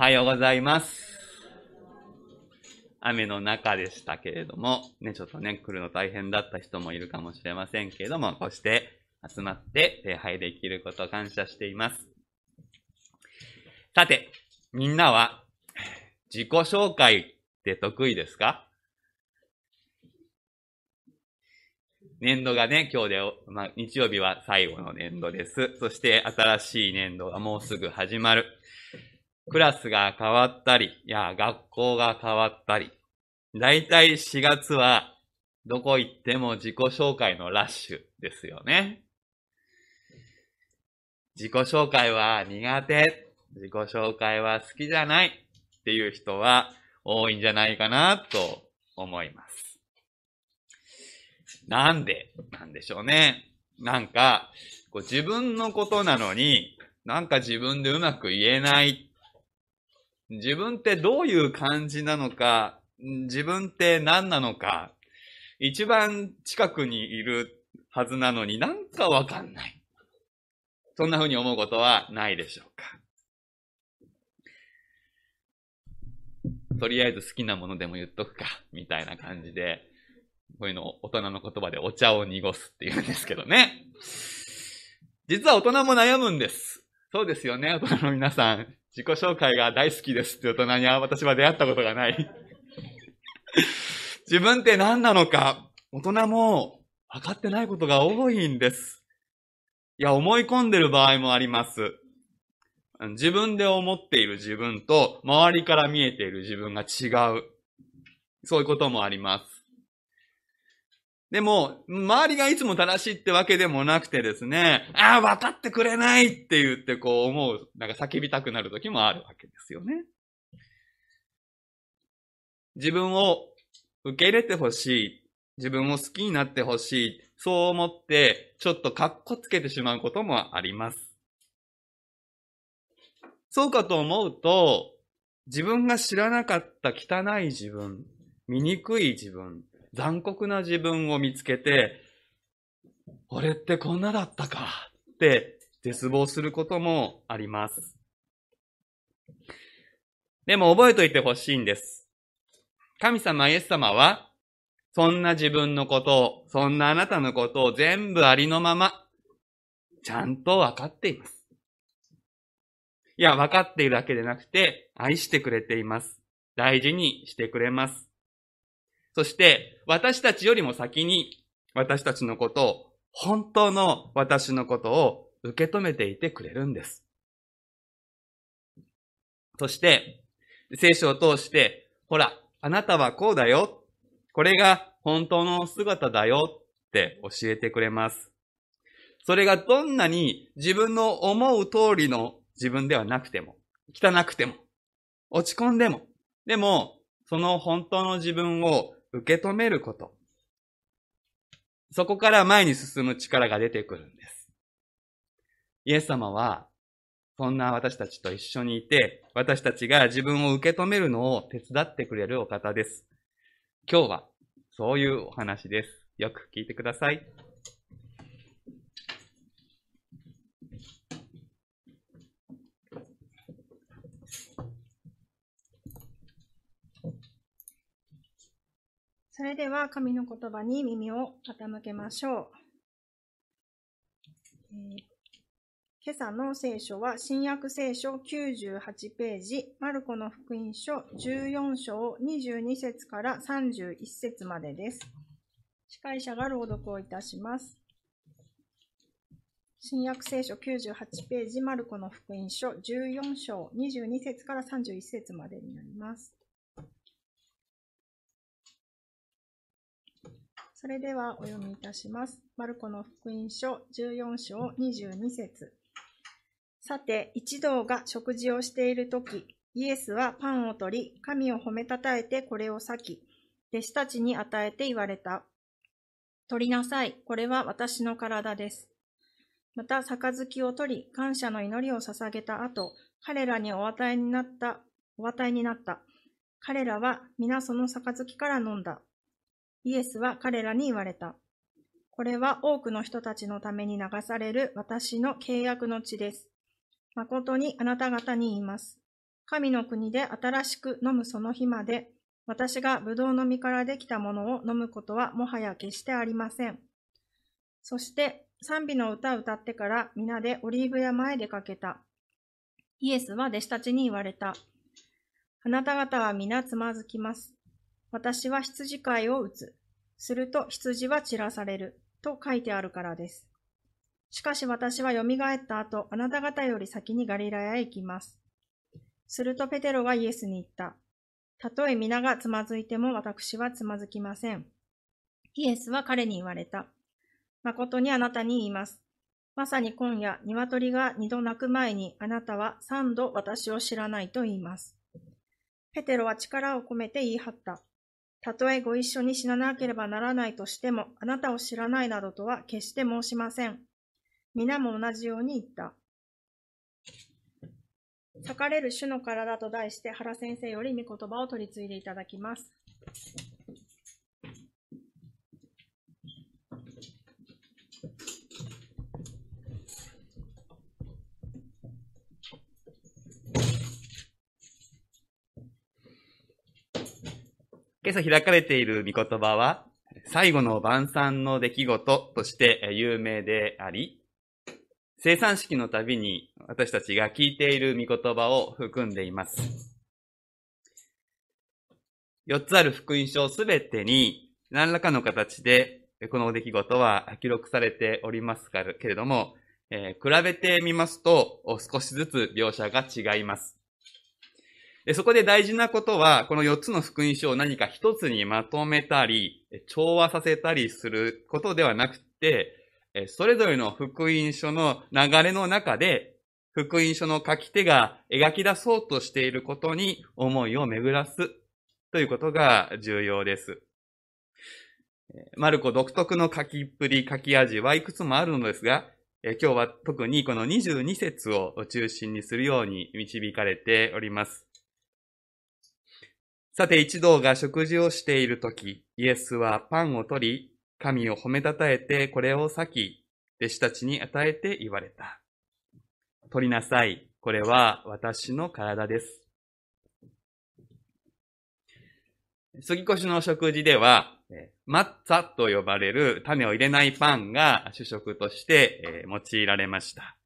はようございます。雨の中でしたけれども、ね、ちょっとね、来るの大変だった人もいるかもしれませんけれども、こうして集まって礼拝できることを感謝しています。さて、みんなは自己紹介って得意ですか？年度がね、今日で、まあ、日曜日は最後の年度です。そして新しい年度がもうすぐ始まる。クラスが変わったり、いや、学校が変わったり。だいたい4月は、どこ行っても自己紹介のラッシュですよね。自己紹介は苦手。自己紹介は好きじゃないっていう人は多いんじゃないかなと思います。なんでなんでしょうね。なんか、こう自分のことなのに、なんか自分でうまく言えない。自分ってどういう感じなのか、自分って何なのか、一番近くにいるはずなのになんかわかんない。そんな風に思うことはないでしょうか。とりあえず好きなものでも言っとくか、みたいな感じで、こういうのを大人の言葉でお茶を濁すって言うんですけどね。実は大人も悩むんです。そうですよね、大人の皆さん。自己紹介が大好きですって大人には私は出会ったことがない。自分って何なのか、大人も分かってないことが多いんです。いや、思い込んでる場合もあります。自分で思っている自分と周りから見えている自分が違う。そういうこともあります。でも、周りがいつも正しいってわけでもなくてですね、ああ、分かってくれないって言ってこう思う、なんか叫びたくなる時もあるわけですよね。自分を受け入れてほしい。自分を好きになってほしい。そう思って、ちょっとカッコつけてしまうこともあります。そうかと思うと、自分が知らなかった汚い自分、醜い自分、残酷な自分を見つけて、俺ってこんなだったかって絶望することもあります。でも覚えといてほしいんです。神様イエス様は、そんな自分のことを、そんなあなたのことを全部ありのまま、ちゃんとわかっています。いや、わかっているだけでなくて、愛してくれています。大事にしてくれます。そして、私たちよりも先に、私たちのことを、本当の私のことを受け止めていてくれるんです。そして、聖書を通して、ほら、あなたはこうだよ。これが本当の姿だよって教えてくれます。それがどんなに自分の思う通りの自分ではなくても、汚くても、落ち込んでも、でも、その本当の自分を受け止めること。そこから前に進む力が出てくるんです。イエス様は、そんな私たちと一緒にいて、私たちが自分を受け止めるのを手伝ってくれるお方です。今日は、そういうお話です。よく聞いてください。それでは神の言葉に耳を傾けましょう。えー、今朝の聖書は新約聖書98ページ、マルコの福音書14章22節から31節までです。司会者が朗読をいたします。新約聖書98ページ、マルコの福音書14章22節から31節までになります。それではお読みいたします。マルコの福音書14章22節さて、一同が食事をしているとき、イエスはパンを取り、神を褒めたたえてこれを裂き、弟子たちに与えて言われた。取りなさい。これは私の体です。また、杯を取り、感謝の祈りを捧げた後、彼らにお与えになった、お与えになった。彼らは皆その杯から飲んだ。イエスは彼らに言われた。これは多くの人たちのために流される私の契約の地です。誠にあなた方に言います。神の国で新しく飲むその日まで、私がブドウの実からできたものを飲むことはもはや決してありません。そして賛美の歌を歌ってから皆でオリーブ山へ出かけた。イエスは弟子たちに言われた。あなた方は皆つまずきます。私は羊飼いを打つ。すると羊は散らされる。と書いてあるからです。しかし私は蘇った後、あなた方より先にガリラヤへ行きます。するとペテロがイエスに言った。たとえ皆がつまずいても私はつまずきません。イエスは彼に言われた。誠にあなたに言います。まさに今夜、鶏が二度鳴く前にあなたは三度私を知らないと言います。ペテロは力を込めて言い張った。たとえご一緒に死ななければならないとしても、あなたを知らないなどとは決して申しません。皆も同じように言った。裂かれる主の体と題して原先生より御言葉を取り継いでいただきます。今朝開かれている御言葉は、最後の晩餐の出来事として有名であり、生産式のたびに私たちが聞いている御言葉を含んでいます。4つある福音書すべてに何らかの形でこの出来事は記録されておりますけれども、えー比べてみますと少しずつ描写が違います。そこで大事なことは、この4つの福音書を何か一つにまとめたり、調和させたりすることではなくて、それぞれの福音書の流れの中で、福音書の書き手が描き出そうとしていることに思いを巡らすということが重要です。マルコ独特の書きっぷり、書き味はいくつもあるのですが、今日は特にこの22節を中心にするように導かれております。さて一同が食事をしているとき、イエスはパンを取り、神を褒めたたえてこれを裂き、弟子たちに与えて言われた。取りなさい。これは私の体です。杉越の食事では、マッツァと呼ばれる種を入れないパンが主食として用いられました。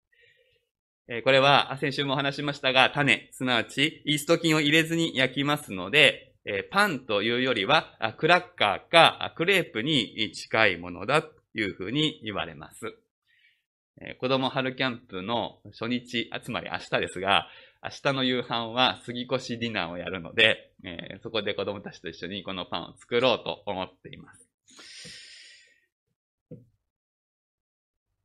えこれは、先週も話しましたが、種、すなわち、イースト菌を入れずに焼きますので、えパンというよりは、クラッカーかクレープに近いものだというふうに言われます。え子供春キャンプの初日、あつまり明日ですが、明日の夕飯は杉越ディナーをやるので、えそこで子供たちと一緒にこのパンを作ろうと思っています。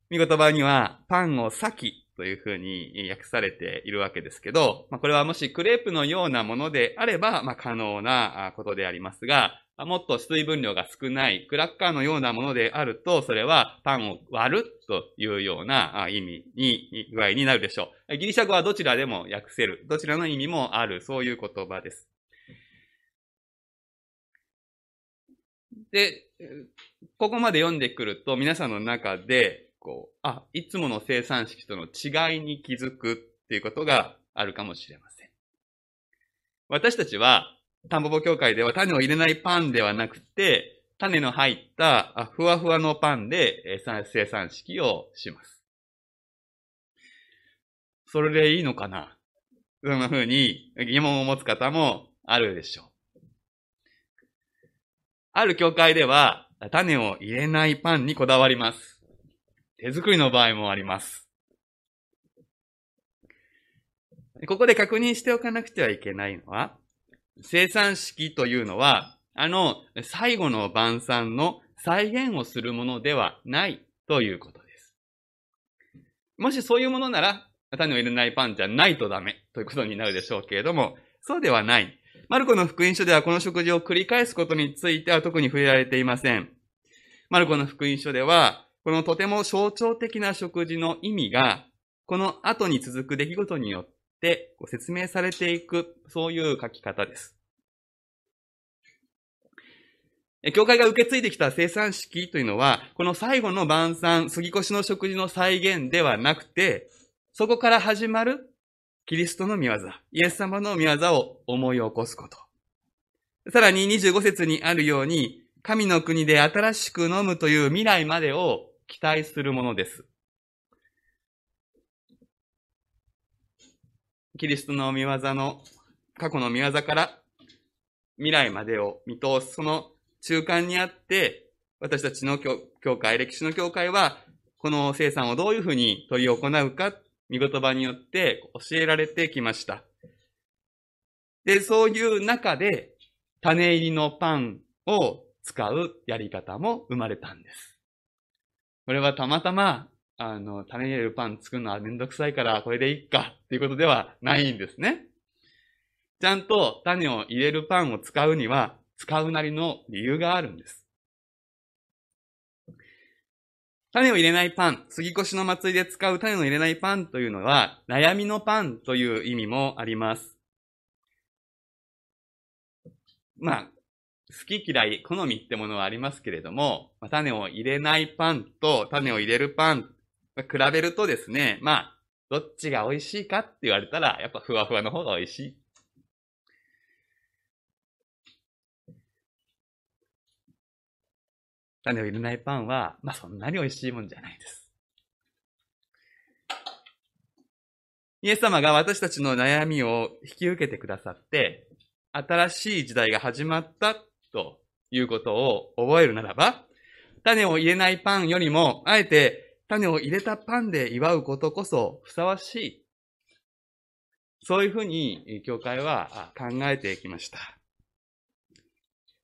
見言葉には、パンを裂きというふうに訳されているわけですけど、まあ、これはもしクレープのようなものであれば、まあ、可能なことでありますが、もっと水分量が少ないクラッカーのようなものであると、それはパンを割るというような意味に、具合になるでしょう。ギリシャ語はどちらでも訳せる。どちらの意味もある。そういう言葉です。で、ここまで読んでくると皆さんの中で、こう、あ、いつもの生産式との違いに気づくっていうことがあるかもしれません。私たちは、タンポポ協会では種を入れないパンではなくて、種の入ったあふわふわのパンで生産式をします。それでいいのかな？そんな風に疑問を持つ方もあるでしょう。ある教会では、種を入れないパンにこだわります。手作りの場合もあります。ここで確認しておかなくてはいけないのは、生産式というのは、あの、最後の晩餐の再現をするものではないということです。もしそういうものなら、種を入れないパンじゃないとダメということになるでしょうけれども、そうではない。マルコの福音書ではこの食事を繰り返すことについては特に触れられていません。マルコの福音書では、このとても象徴的な食事の意味が、この後に続く出来事によってご説明されていく、そういう書き方です。教会が受け継いできた生産式というのは、この最後の晩餐、杉越の食事の再現ではなくて、そこから始まるキリストの見業、イエス様の見業を思い起こすこと。さらに25節にあるように、神の国で新しく飲むという未来までを期待するものです。キリストの見業の、過去の見業から未来までを見通す、その中間にあって、私たちの教会、歴史の教会は、この生産をどういうふうに取り行うか、見言葉によって教えられてきました。で、そういう中で、種入りのパンを使うやり方も生まれたんです。これはたまたま、あの、種入れるパン作るのはめんどくさいからこれでいいかっていうことではないんですね。ちゃんと種を入れるパンを使うには、使うなりの理由があるんです。種を入れないパン、杉越の祭りで使う種を入れないパンというのは、悩みのパンという意味もあります。まあ、好き嫌い、好みってものはありますけれども、まあ、種を入れないパンと種を入れるパン、比べるとですね、まあ、どっちが美味しいかって言われたら、やっぱふわふわの方が美味しい。種を入れないパンは、まあそんなに美味しいもんじゃないです。イエス様が私たちの悩みを引き受けてくださって、新しい時代が始まったということを覚えるならば、種を入れないパンよりも、あえて種を入れたパンで祝うことこそふさわしい。そういうふうに、教会は考えてきました。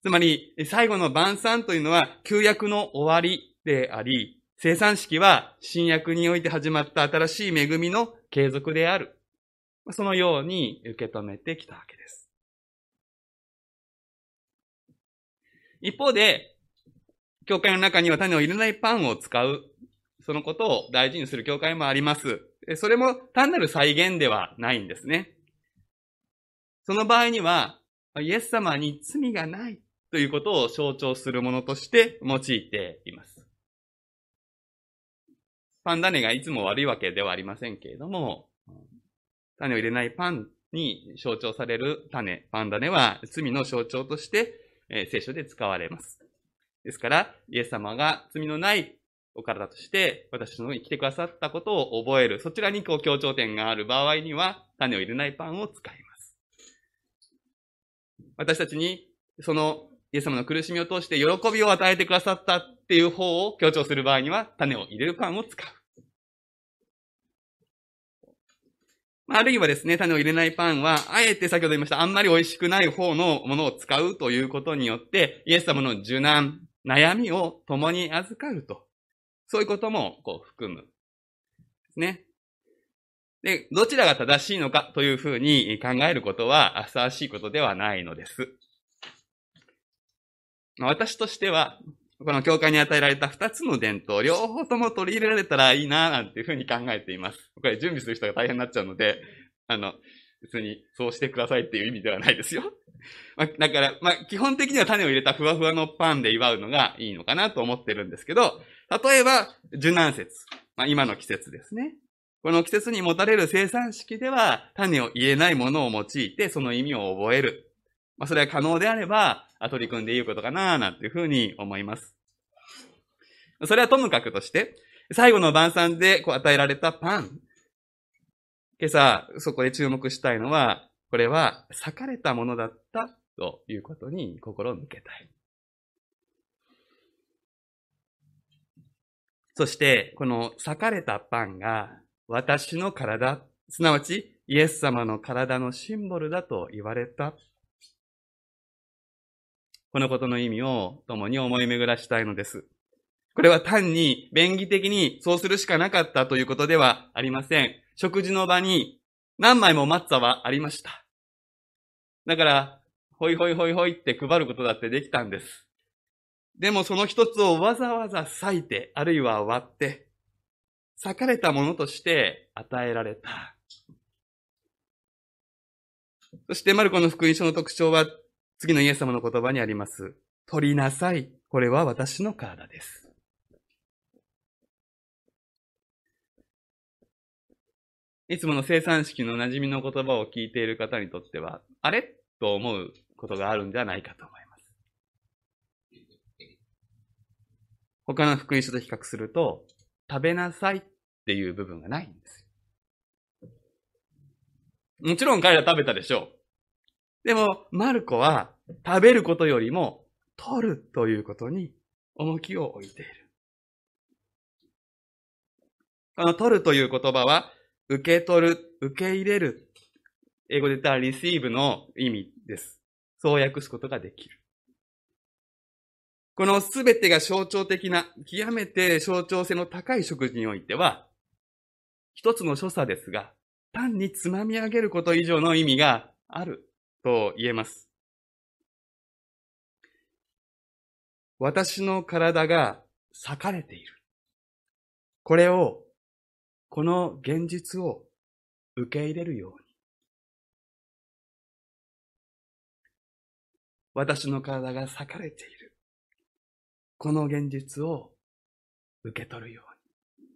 つまり、最後の晩餐というのは、旧約の終わりであり、生産式は新約において始まった新しい恵みの継続である。そのように受け止めてきたわけです。一方で、教会の中には種を入れないパンを使う、そのことを大事にする教会もあります。それも単なる再現ではないんですね。その場合には、イエス様に罪がないということを象徴するものとして用いています。パン種がいつも悪いわけではありませんけれども、種を入れないパンに象徴される種、パン種は罪の象徴として、え聖書で使われます。ですから、イエス様が罪のないお体として私のに来てくださったことを覚える。そちらにこう強調点がある場合には、種を入れないパンを使います。私たちにそのイエス様の苦しみを通して喜びを与えてくださったっていう方を強調する場合には、種を入れるパンを使う。あるいはですね、種を入れないパンは、あえて先ほど言いました、あんまり美味しくない方のものを使うということによって、イエス様の受難、悩みを共に預かると。そういうことも、こう、含む。ですね。で、どちらが正しいのかというふうに考えることは、ふさわしいことではないのです。私としては、この教会に与えられた二つの伝統、両方とも取り入れられたらいいな、なんていうふうに考えています。これ準備する人が大変になっちゃうので、あの、別にそうしてくださいっていう意味ではないですよ。まあ、だから、まあ、基本的には種を入れたふわふわのパンで祝うのがいいのかなと思ってるんですけど、例えば、受難節。まあ、今の季節ですね。この季節に持たれる生産式では、種を入れないものを用いて、その意味を覚える。まあ、それは可能であれば、取り組んでいいことかななんていうふうに思います。それはともかくとして、最後の晩餐でこう与えられたパン。今朝、そこで注目したいのは、これは裂かれたものだったということに心を向けたい。そして、この裂かれたパンが私の体、すなわちイエス様の体のシンボルだと言われたこのことの意味を共に思い巡らしたいのです。これは単に便宜的にそうするしかなかったということではありません。食事の場に何枚もマッツァはありました。だから、ほいほいほいほいって配ることだってできたんです。でもその一つをわざわざ裂いて、あるいは割って、裂かれたものとして与えられた。そしてマルコの福音書の特徴は次のイエス様の言葉にあります。取りなさい。これは私の体です。いつもの生産式の馴染みの言葉を聞いている方にとっては、あれ？と思うことがあるんではないかと思います。他の福音書と比較すると、食べなさいっていう部分がないんです。もちろん彼ら食べたでしょう。でも、マルコは食べることよりも取るということに重きを置いている。この取るという言葉は、受け取る、受け入れる。英語で言ったら receive の意味です。そう訳すことができる。このすべてが象徴的な、極めて象徴性の高い食事においては、一つの所作ですが、単につまみ上げること以上の意味があると言えます。私の体が裂かれている。これを、この現実を受け入れるように。私の体が裂かれている。この現実を受け取るように。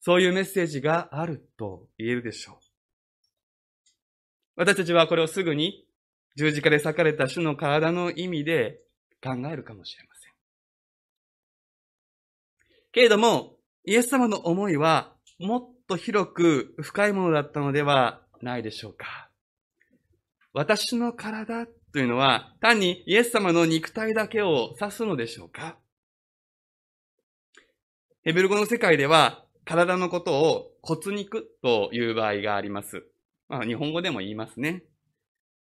そういうメッセージがあると言えるでしょう。私たちはこれをすぐに十字架で裂かれた主の体の意味で考えるかもしれません。けれども、イエス様の思いはもっと広く深いものだったのではないでしょうか。私の体というのは単にイエス様の肉体だけを指すのでしょうかヘブル語の世界では体のことを骨肉という場合があります。まあ日本語でも言いますね。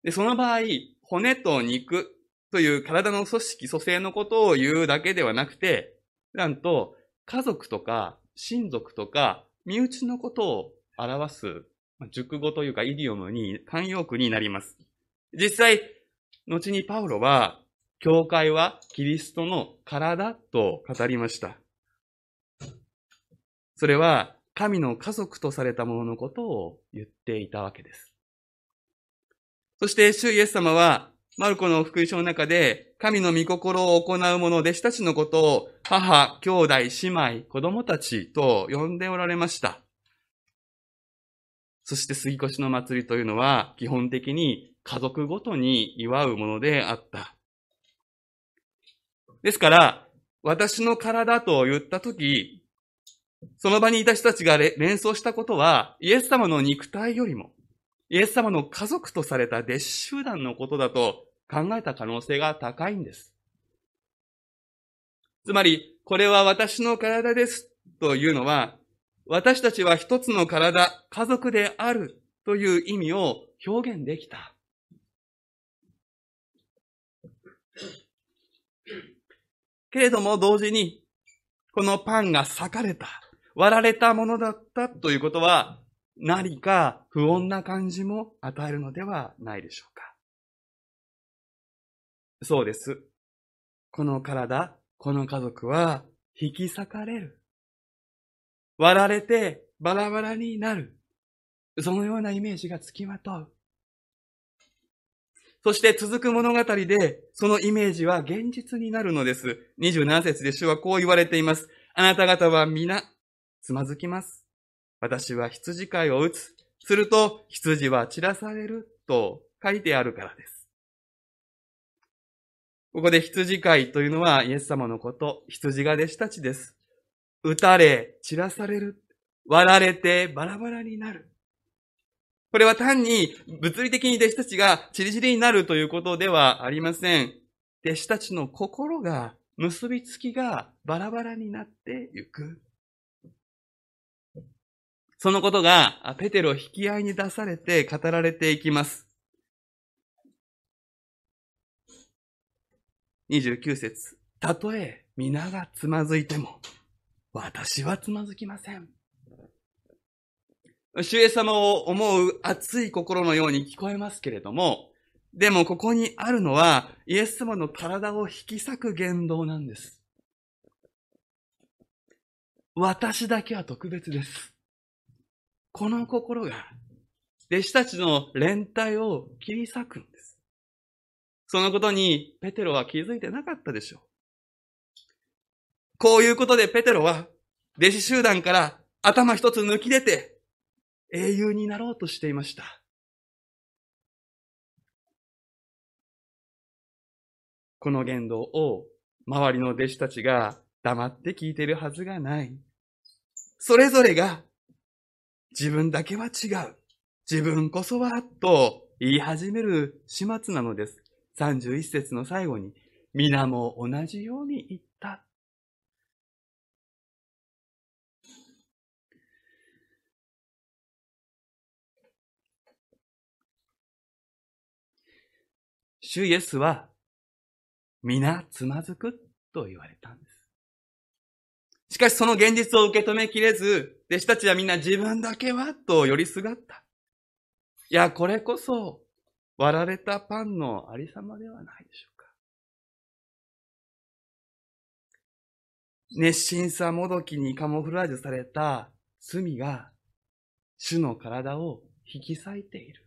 で、その場合、骨と肉という体の組織、組成のことを言うだけではなくて、なんと家族とか親族とか身内のことを表す熟語というかイディオムに、慣用句になります。実際、後にパウロは、教会はキリストの体と語りました。それは、神の家族とされたもののことを言っていたわけです。そして、主イエス様は、マルコの福音書の中で、神の御心を行う者、弟子たちのことを、母、兄弟、姉妹、子供たちと呼んでおられました。そして杉越の祭りというのは、基本的に家族ごとに祝うものであった。ですから、私の体と言ったとき、その場にいた人たちが連想したことは、イエス様の肉体よりも、イエス様の家族とされた弟子集団のことだと考えた可能性が高いんです。つまり、これは私の体ですというのは、私たちは一つの体、家族であるという意味を表現できた。けれども同時に、このパンが裂かれた、割られたものだったということは、何か不穏な感じも与えるのではないでしょうか。そうです。この体、この家族は引き裂かれる。割られてバラバラになる。そのようなイメージがつきまとう。そして続く物語で、そのイメージは現実になるのです。27節で主はこう言われています。あなた方は皆、つまずきます。私は羊飼いを打つ。すると、羊は散らされると書いてあるからです。ここで羊飼いというのはイエス様のこと、羊が弟子たちです。打たれ、散らされる。割られてバラバラになる。これは単に物理的に弟子たちがチリチリになるということではありません。弟子たちの心が、結びつきがバラバラになってゆく。そのことがペテロ引き合いに出されて語られていきます。29節たとえ皆がつまずいても、私はつまずきません。主イエス様を思う熱い心のように聞こえますけれども、でもここにあるのは、イエス様の体を引き裂く言動なんです。私だけは特別です。この心が、弟子たちの連帯を切り裂くんです。そのことにペテロは気づいてなかったでしょう。こういうことでペテロは、弟子集団から頭一つ抜き出て、英雄になろうとしていました。この言動を周りの弟子たちが黙って聞いているはずがない。それぞれが自分だけは違う。自分こそはと言い始める始末なのです。31節の最後に皆も同じように言った。主イエスは皆つまずくと言われたんです。しかしその現実を受け止めきれず、弟子たちはみんな自分だけはと寄りすがった。いや、これこそ割られたパンのありさまではないでしょうか。熱心さもどきにカモフラージュされた罪が主の体を引き裂いている。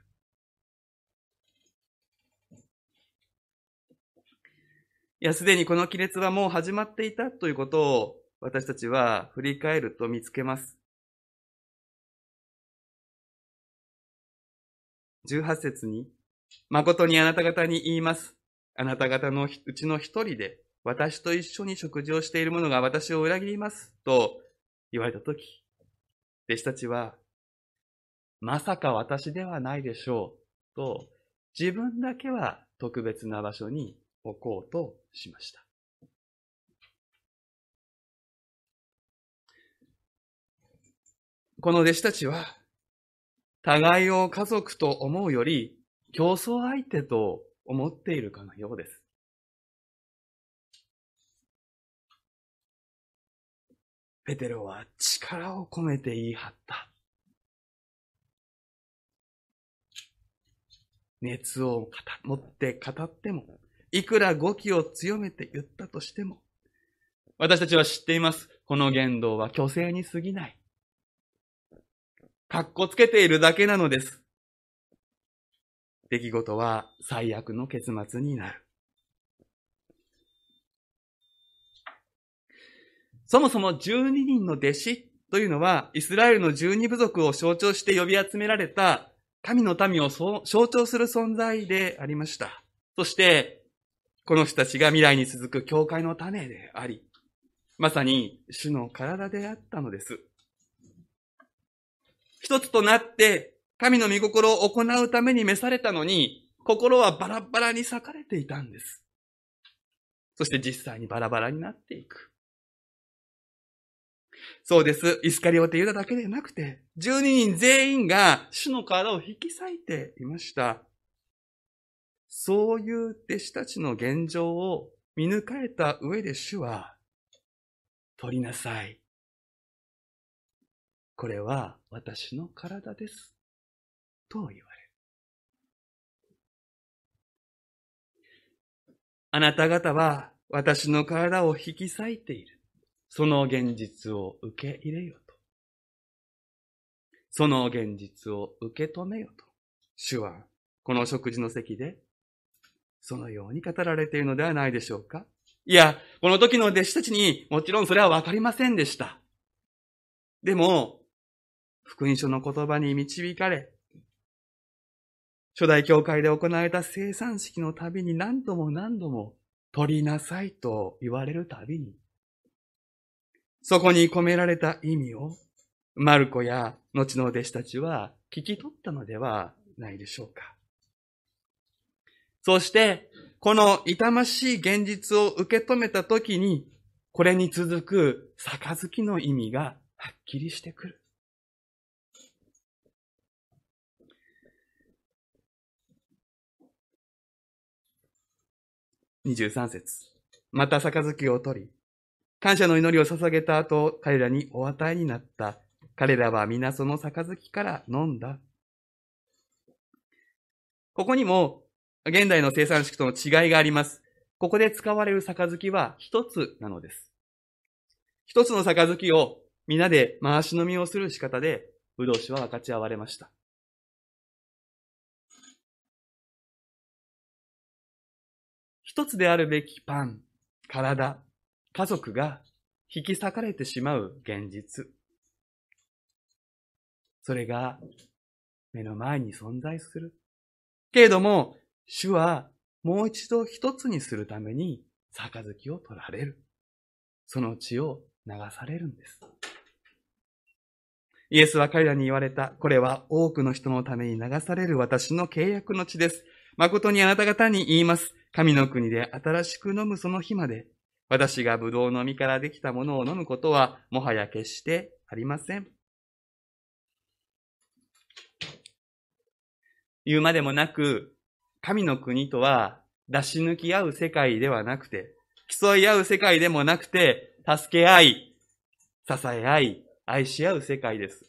いや、すでにこの亀裂はもう始まっていたということを私たちは振り返ると見つけます。18節に、誠にあなた方に言います。あなた方のうちの一人で私と一緒に食事をしている者が私を裏切ります。と言われたとき、弟子たちは、まさか私ではないでしょう。と自分だけは特別な場所に置こうとしました。この弟子たちは、互いを家族と思うより、競争相手と思っているかのようです。ペテロは力を込めて言い張った。熱を持って語っても、いくら語気を強めて言ったとしても、私たちは知っています。この言動は虚勢に過ぎない。かっこつけているだけなのです。出来事は最悪の結末になる。そもそも12人の弟子というのは、イスラエルの12部族を象徴して呼び集められた神の民を象徴する存在でありました。そして、この人たちが未来に続く教会の種であり、まさに主の体であったのです。一つとなって神の御心を行うために召されたのに、心はバラバラに裂かれていたんです。そして実際にバラバラになっていく。そうです。イスカリオテユダだけでなくて、12人全員が主の体を引き裂いていました。そういう弟子たちの現状を見抜かれた上で主は、取りなさい。これは私の体です。と言われる。あなた方は私の体を引き裂いている。その現実を受け入れよと。その現実を受け止めよと。主はこの食事の席でそのように語られているのではないでしょうかいや、この時の弟子たちにもちろんそれはわかりませんでした。でも、福音書の言葉に導かれ、初代教会で行われた生産式のたびに何度も何度も取りなさいと言われるたびに、そこに込められた意味を、マルコや後の弟子たちは聞き取ったのではないでしょうか。そして、この痛ましい現実を受け止めたときに、これに続く杯の意味がはっきりしてくる。23節また杯を取り、感謝の祈りを捧げた後、彼らにお与えになった。彼らは皆その杯から飲んだ。ここにも、現代の生産式との違いがあります。ここで使われる杯は一つなのです。一つの杯を皆で回し飲みをする仕方で、ブドウ酒は分かち合われました。一つであるべきパン、体、家族が引き裂かれてしまう現実。それが目の前に存在する。けれども、主はもう一度一つにするために杯を取られる。その血を流されるんです。イエスは彼らに言われた。これは多くの人のために流される私の契約の血です。誠にあなた方に言います。神の国で新しく飲むその日まで、私が葡萄の実からできたものを飲むことは、もはや決してありません。言うまでもなく、神の国とは出し抜き合う世界ではなくて、競い合う世界でもなくて、助け合い、支え合い、愛し合う世界です。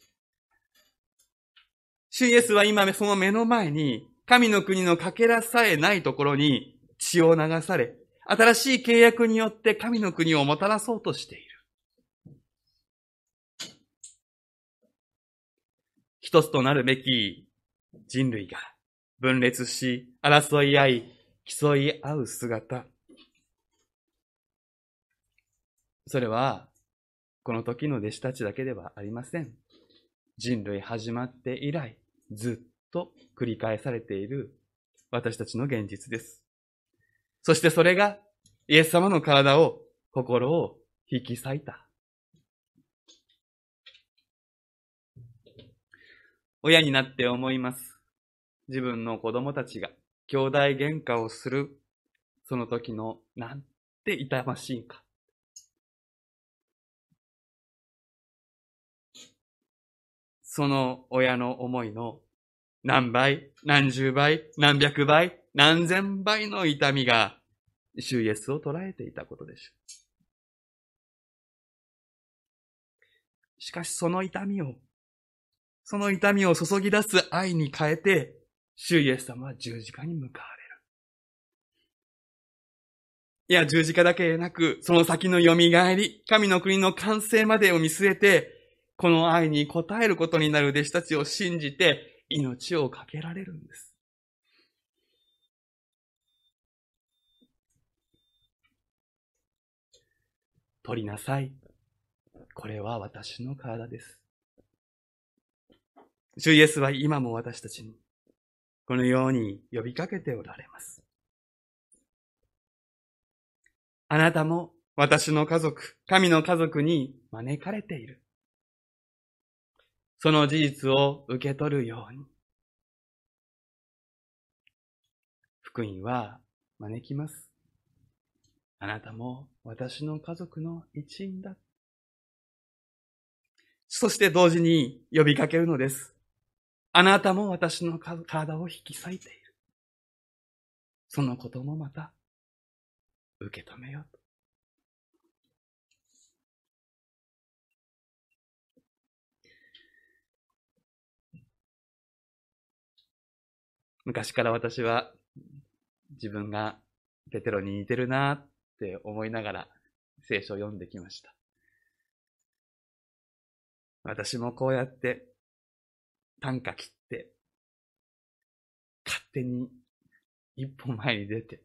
主イエスは今その目の前に、神の国のかけらさえないところに血を流され、新しい契約によって神の国をもたらそうとしている。一つとなるべき人類が分裂し、争い合い、競い合う姿。それは、この時の弟子たちだけではありません。人類始まって以来、ずっと繰り返されている私たちの現実です。そしてそれがイエス様の体を、心を引き裂いた。親になって思います。自分の子供たちが兄弟喧嘩をする、その時のなんて痛ましいか。その親の思いの何倍、何十倍、何百倍、何千倍の痛みが主イエスを捉えていたことでしょう。しかしその痛みを、その痛みを注ぎ出す愛に変えて、主イエス様は十字架に向かわれる。いや、十字架だけでなく、その先の蘇り、神の国の完成までを見据えて、この愛に応えることになる弟子たちを信じて、命を懸けられるんです。取りなさい。これは私の体です。主イエスは今も私たちに、このように呼びかけておられます。あなたも私の家族、神の家族に招かれている。その事実を受け取るように。福音は招きます。あなたも私の家族の一員だ。そして同時に呼びかけるのです。あなたも私の体を引き裂いている。そのこともまた受け止めようと。昔から私は自分がペテロに似てるなって思いながら聖書を読んできました。私もこうやって短歌切って、勝手に一歩前に出て、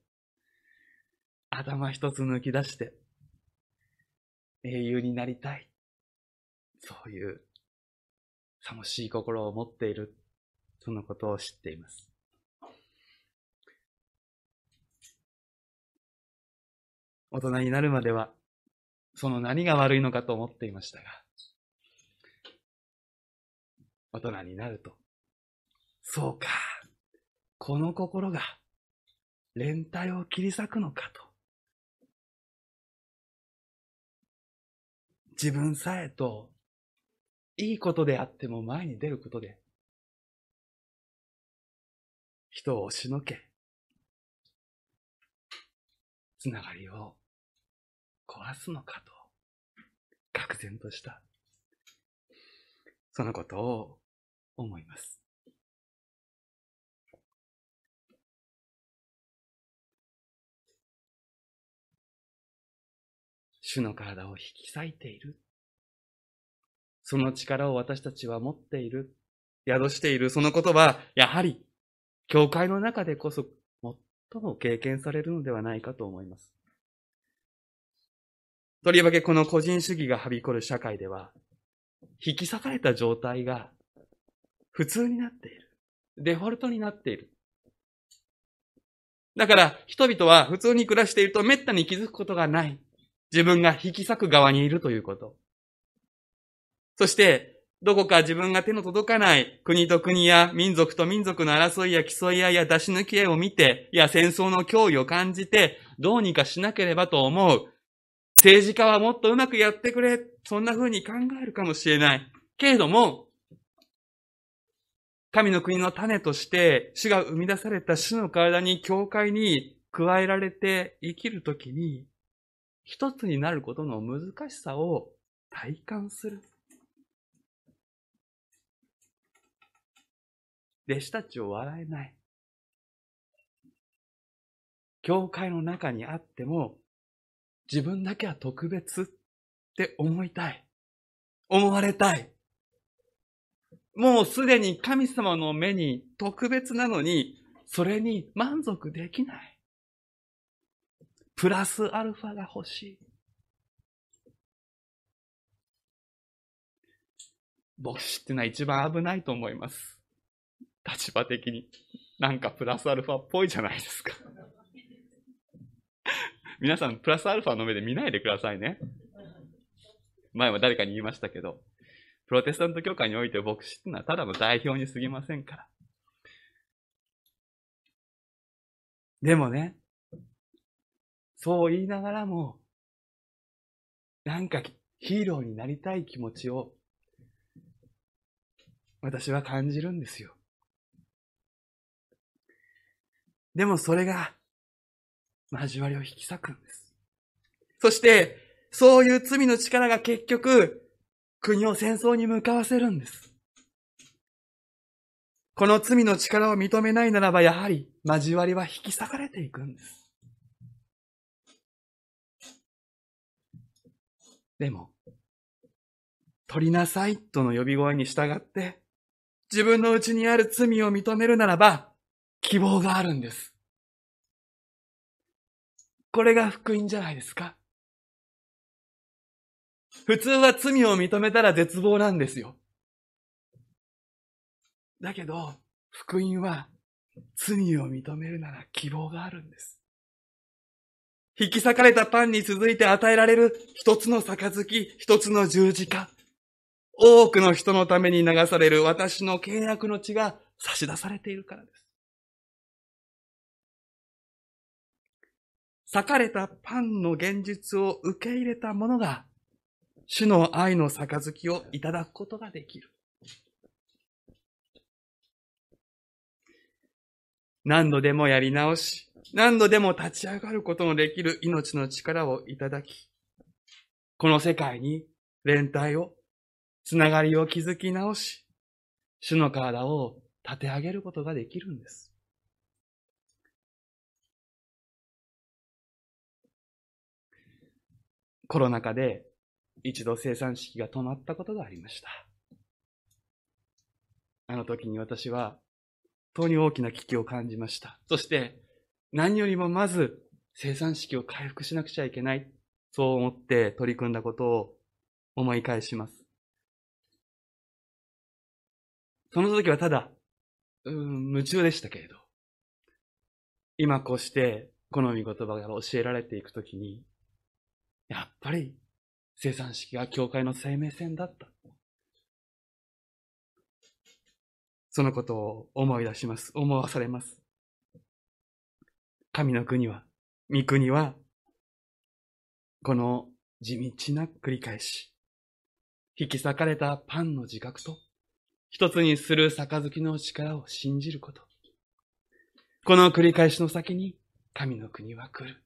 頭一つ抜き出して、英雄になりたい。そういう、寂しい心を持っている、そのことを知っています。大人になるまでは、その何が悪いのかと思っていましたが、大人になると、そうか、この心が連帯を切り裂くのかと。自分さえと、いいことであっても前に出ることで、人を押しのけ、つながりを壊すのかと、愕然とした。そのことを思います。主の体を引き裂いている。その力を私たちは持っている。宿している。そのことは、やはり、教会の中でこそ最も経験されるのではないかと思います。とりわけこの個人主義がはびこる社会では、引き裂かれた状態が普通になっている。デフォルトになっている。だから人々は普通に暮らしていると滅多に気づくことがない。自分が引き裂く側にいるということ。そして、どこか自分が手の届かない国と国や民族と民族の争いや競い合いや出し抜き合いを見て、いや戦争の脅威を感じて、どうにかしなければと思う。政治家はもっとうまくやってくれ。そんな風に考えるかもしれない。けれども、神の国の種として、主が生み出された主の体に、教会に加えられて生きるときに、一つになることの難しさを体感する。弟子たちを笑えない。教会の中にあっても、自分だけは特別って思いたい。思われたい。もうすでに神様の目に特別なのに、それに満足できない。プラスアルファが欲しい。牧師ってのは一番危ないと思います。立場的に。なんかプラスアルファっぽいじゃないですか。皆さん、プラスアルファの目で見ないでくださいね。前も誰かに言いましたけど、プロテスタント教会において牧師ってのはただの代表に過ぎませんから。でもね、そう言いながらも、なんかヒーローになりたい気持ちを私は感じるんですよ。でもそれが交わりを引き裂くんです。そして、そういう罪の力が結局、国を戦争に向かわせるんです。この罪の力を認めないならば、やはり交わりは引き裂かれていくんです。でも、取りなさいとの呼び声に従って、自分のうちにある罪を認めるならば、希望があるんです。これが福音じゃないですか。普通は罪を認めたら絶望なんですよ。だけど、福音は罪を認めるなら希望があるんです。引き裂かれたパンに続いて与えられる一つの杯、一つの十字架。多くの人のために流される私の契約の血が差し出されているからです。裂かれたパンの現実を受け入れた者が主の愛の杯をいただくことができる。何度でもやり直し、何度でも立ち上がることのできる命の力をいただき、この世界に連帯を、つながりを築き直し、主の体を立て上げることができるんです。コロナ禍で一度生産式が止まったことがありました。あの時に私は、本当に大きな危機を感じました。そして、何よりもまず生産式を回復しなくちゃいけない。そう思って取り組んだことを思い返します。その時はただ、うん、夢中でしたけれど、今こうしてこの御言葉が教えられていくときに、やっぱり生産式が教会の生命線だった。そのことを思い出します。思わされます。神の国は、御国は、この地道な繰り返し、引き裂かれたパンの自覚と、一つにする杯の力を信じること。この繰り返しの先に神の国は来る。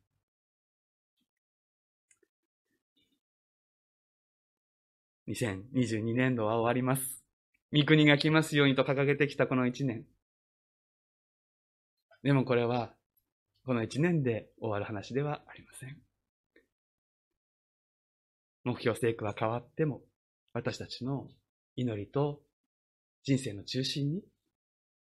2022年度は終わります。御国が来ますようにと掲げてきたこの一年。でもこれは、この一年で終わる話ではありません。目標成果は変わっても、私たちの祈りと人生の中心に、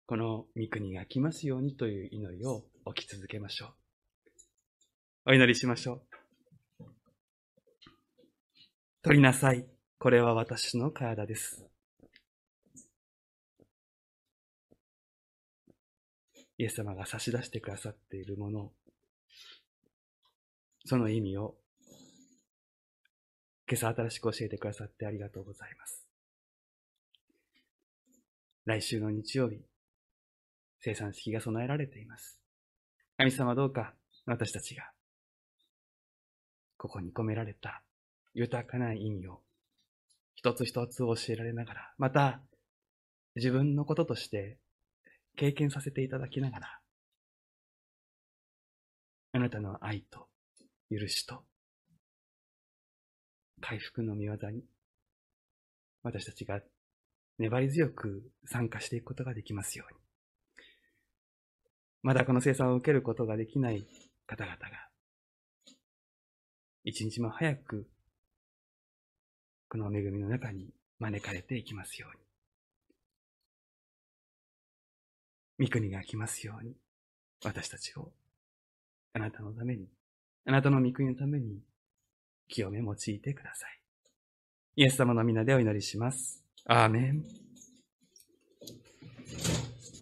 この御国が来ますようにという祈りを置き続けましょう。お祈りしましょう。取りなさい。これは私の体です。イエス様が差し出してくださっているもの、その意味を今朝新しく教えてくださってありがとうございます。来週の日曜日、生産式が備えられています。神様どうか私たちが、ここに込められた豊かな意味を一つ一つ教えられながら、また自分のこととして経験させていただきながら、あなたの愛と許しと回復の見業に私たちが粘り強く参加していくことができますように。まだこの生産を受けることができない方々が、一日も早く、この恵みの中に招かれていきますように。御国が来ますように、私たちを、あなたのために、あなたの御国のために、清め用いてください。イエス様の皆でお祈りします。アーメン。